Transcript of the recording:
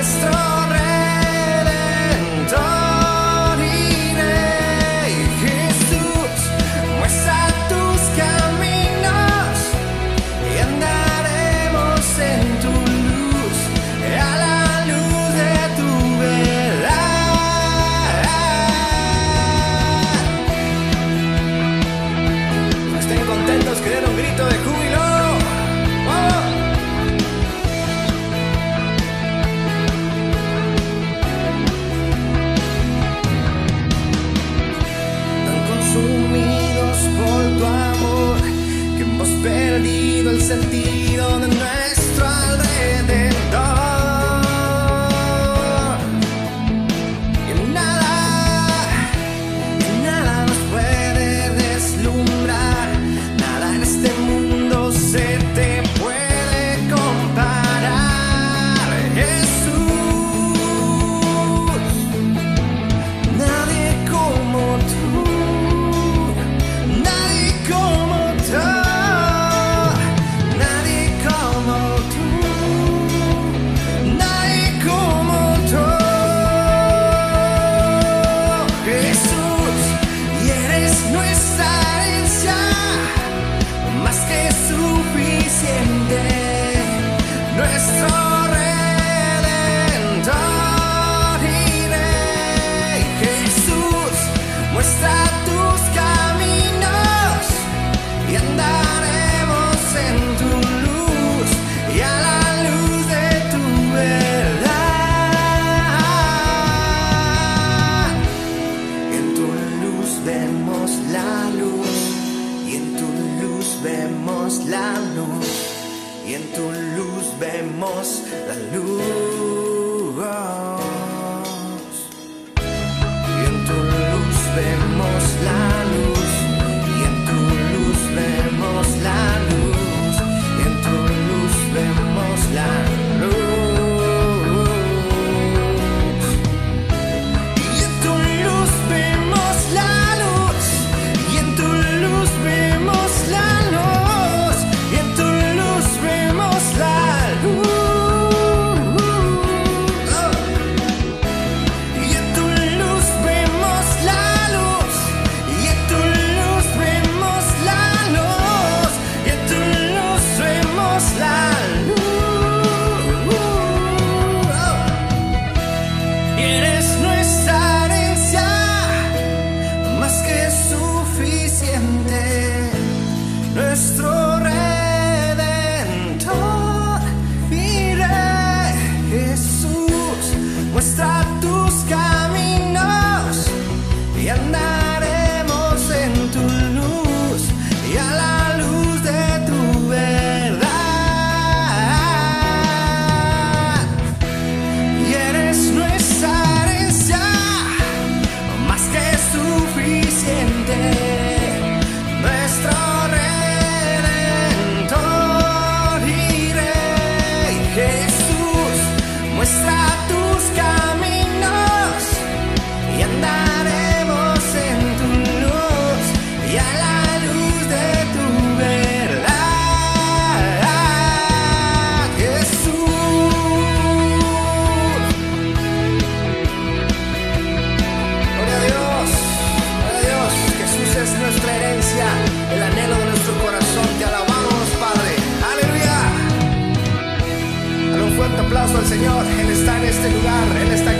nuestro sentido de nuestro vemos la luz. Señor, Él está en este lugar, Él está aquí.